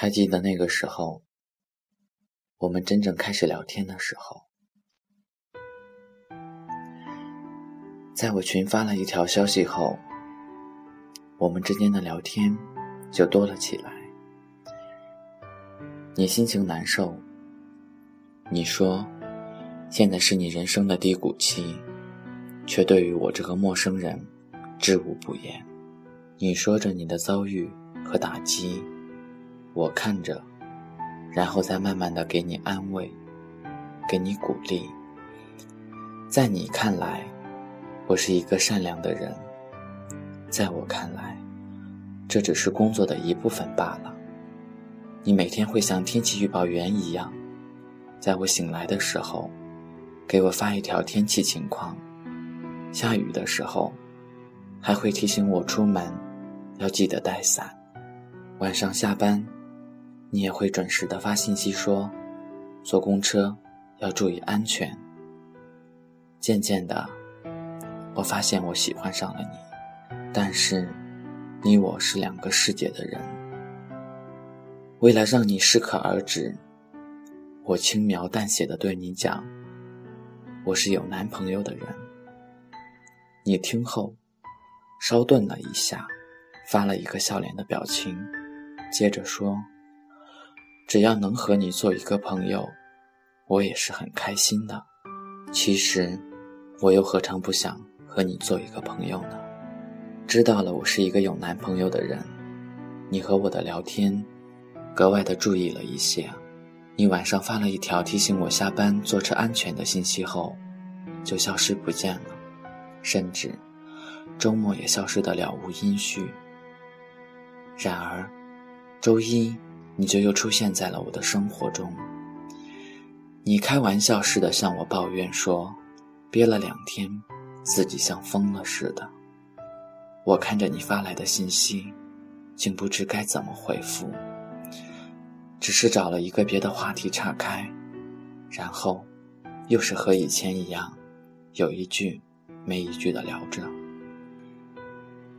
还记得那个时候，我们真正开始聊天的时候，在我群发了一条消息后，我们之间的聊天就多了起来。你心情难受，你说现在是你人生的低谷期，却对于我这个陌生人知无不言。你说着你的遭遇和打击。我看着，然后再慢慢的给你安慰，给你鼓励。在你看来，我是一个善良的人；在我看来，这只是工作的一部分罢了。你每天会像天气预报员一样，在我醒来的时候，给我发一条天气情况；下雨的时候，还会提醒我出门要记得带伞。晚上下班。你也会准时的发信息说，坐公车要注意安全。渐渐的，我发现我喜欢上了你，但是，你我是两个世界的人。为了让你适可而止，我轻描淡写的对你讲，我是有男朋友的人。你听后，稍顿了一下，发了一个笑脸的表情，接着说。只要能和你做一个朋友，我也是很开心的。其实，我又何尝不想和你做一个朋友呢？知道了，我是一个有男朋友的人，你和我的聊天格外的注意了一些。你晚上发了一条提醒我下班坐车安全的信息后，就消失不见了，甚至周末也消失得了无音讯。然而，周一。你就又出现在了我的生活中。你开玩笑似的向我抱怨说，憋了两天，自己像疯了似的。我看着你发来的信息，竟不知该怎么回复，只是找了一个别的话题岔开，然后又是和以前一样，有一句没一句的聊着。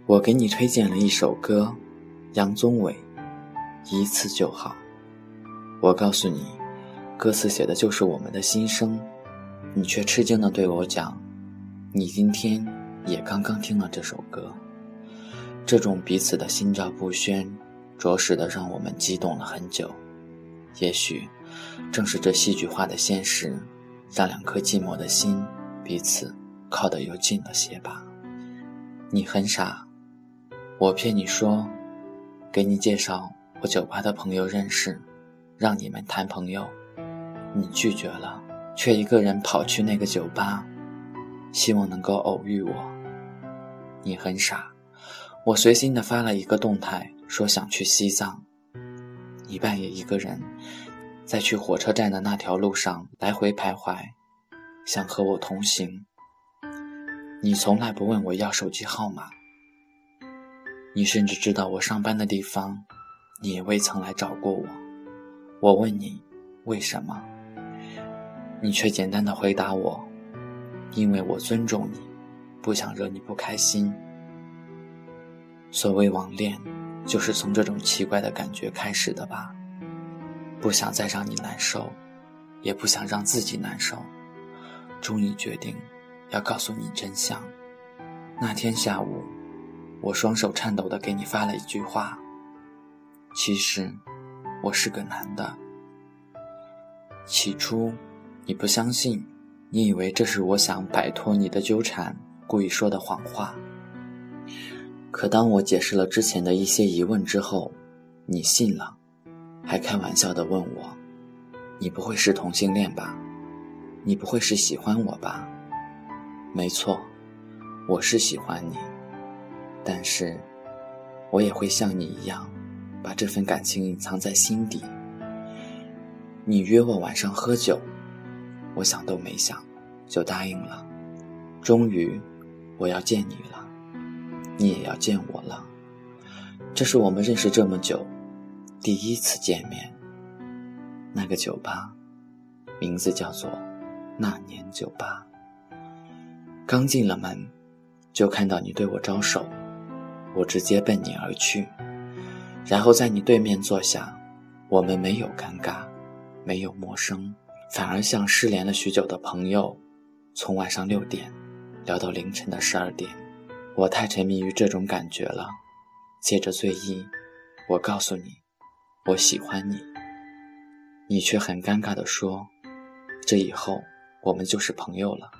我给你推荐了一首歌，杨宗纬。一次就好。我告诉你，歌词写的就是我们的心声，你却吃惊的对我讲，你今天也刚刚听了这首歌。这种彼此的心照不宣，着实的让我们激动了很久。也许，正是这戏剧化的现实，让两颗寂寞的心彼此靠得又近了些吧。你很傻，我骗你说，给你介绍。我酒吧的朋友认识，让你们谈朋友，你拒绝了，却一个人跑去那个酒吧，希望能够偶遇我。你很傻，我随心的发了一个动态，说想去西藏，你半夜一个人，在去火车站的那条路上来回徘徊，想和我同行。你从来不问我要手机号码，你甚至知道我上班的地方。你也未曾来找过我，我问你为什么，你却简单的回答我，因为我尊重你，不想惹你不开心。所谓网恋，就是从这种奇怪的感觉开始的吧？不想再让你难受，也不想让自己难受，终于决定要告诉你真相。那天下午，我双手颤抖的给你发了一句话。其实，我是个男的。起初，你不相信，你以为这是我想摆脱你的纠缠，故意说的谎话。可当我解释了之前的一些疑问之后，你信了，还开玩笑的问我：“你不会是同性恋吧？你不会是喜欢我吧？”没错，我是喜欢你，但是，我也会像你一样。把这份感情隐藏在心底。你约我晚上喝酒，我想都没想，就答应了。终于，我要见你了，你也要见我了。这是我们认识这么久第一次见面。那个酒吧，名字叫做那年酒吧。刚进了门，就看到你对我招手，我直接奔你而去。然后在你对面坐下，我们没有尴尬，没有陌生，反而像失联了许久的朋友，从晚上六点聊到凌晨的十二点。我太沉迷于这种感觉了。借着醉意，我告诉你，我喜欢你。你却很尴尬地说：“这以后我们就是朋友了，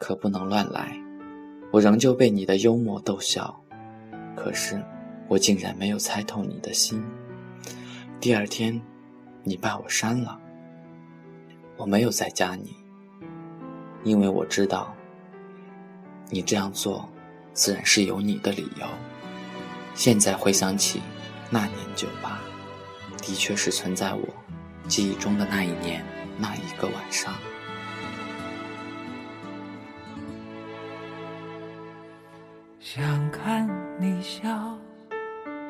可不能乱来。”我仍旧被你的幽默逗笑，可是我竟然没有猜透你的心。第二天，你把我删了，我没有再加你，因为我知道你这样做自然是有你的理由。现在回想起那年酒吧，的确是存在我记忆中的那一年那一个晚上。想看你笑，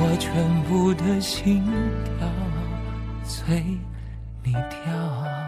我全部的心跳随你跳？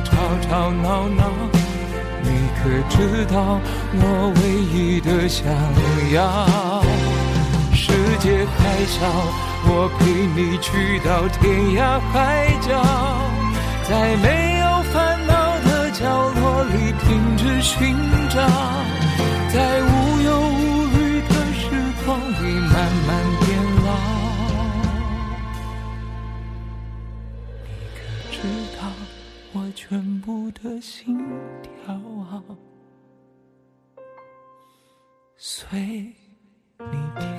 吵吵闹闹，你可知道我唯一的想要？世界还小，我陪你去到天涯海角，在没有烦恼的角落里停止寻找，心跳，随你跳。